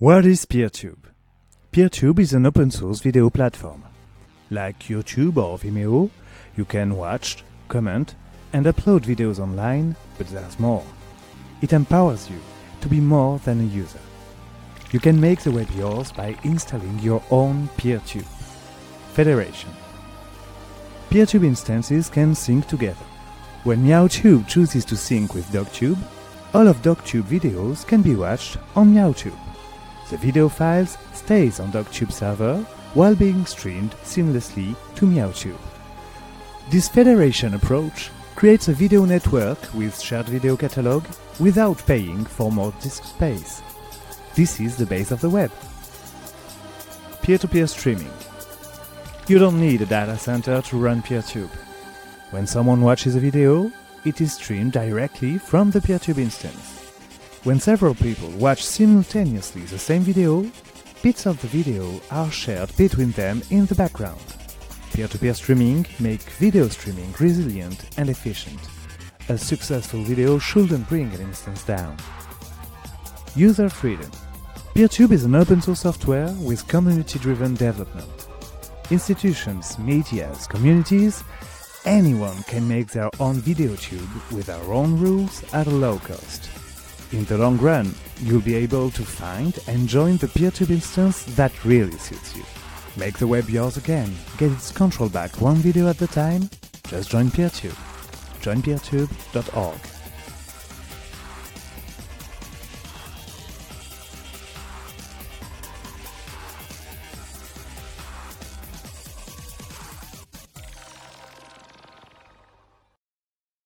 What is PeerTube? PeerTube is an open source video platform. Like YouTube or Vimeo, you can watch, comment, and upload videos online, but there's more. It empowers you to be more than a user. You can make the web yours by installing your own PeerTube. Federation. PeerTube instances can sync together. When MeowTube chooses to sync with DocTube, all of DocTube videos can be watched on MeowTube. The video files stays on DocTube server while being streamed seamlessly to MeowTube. This federation approach creates a video network with shared video catalog without paying for more disk space. This is the base of the web. Peer-to-peer streaming. You don't need a data center to run PeerTube. When someone watches a video, it is streamed directly from the PeerTube instance. When several people watch simultaneously the same video, bits of the video are shared between them in the background. Peer-to-peer streaming make video streaming resilient and efficient. A successful video shouldn't bring an instance down. User freedom. PeerTube is an open source software with community-driven development. Institutions, medias, communities, anyone can make their own video tube with their own rules at a low cost. In the long run, you'll be able to find and join the PeerTube instance that really suits you. Make the web yours again, get its control back one video at a time, just join PeerTube. Join peertube.org.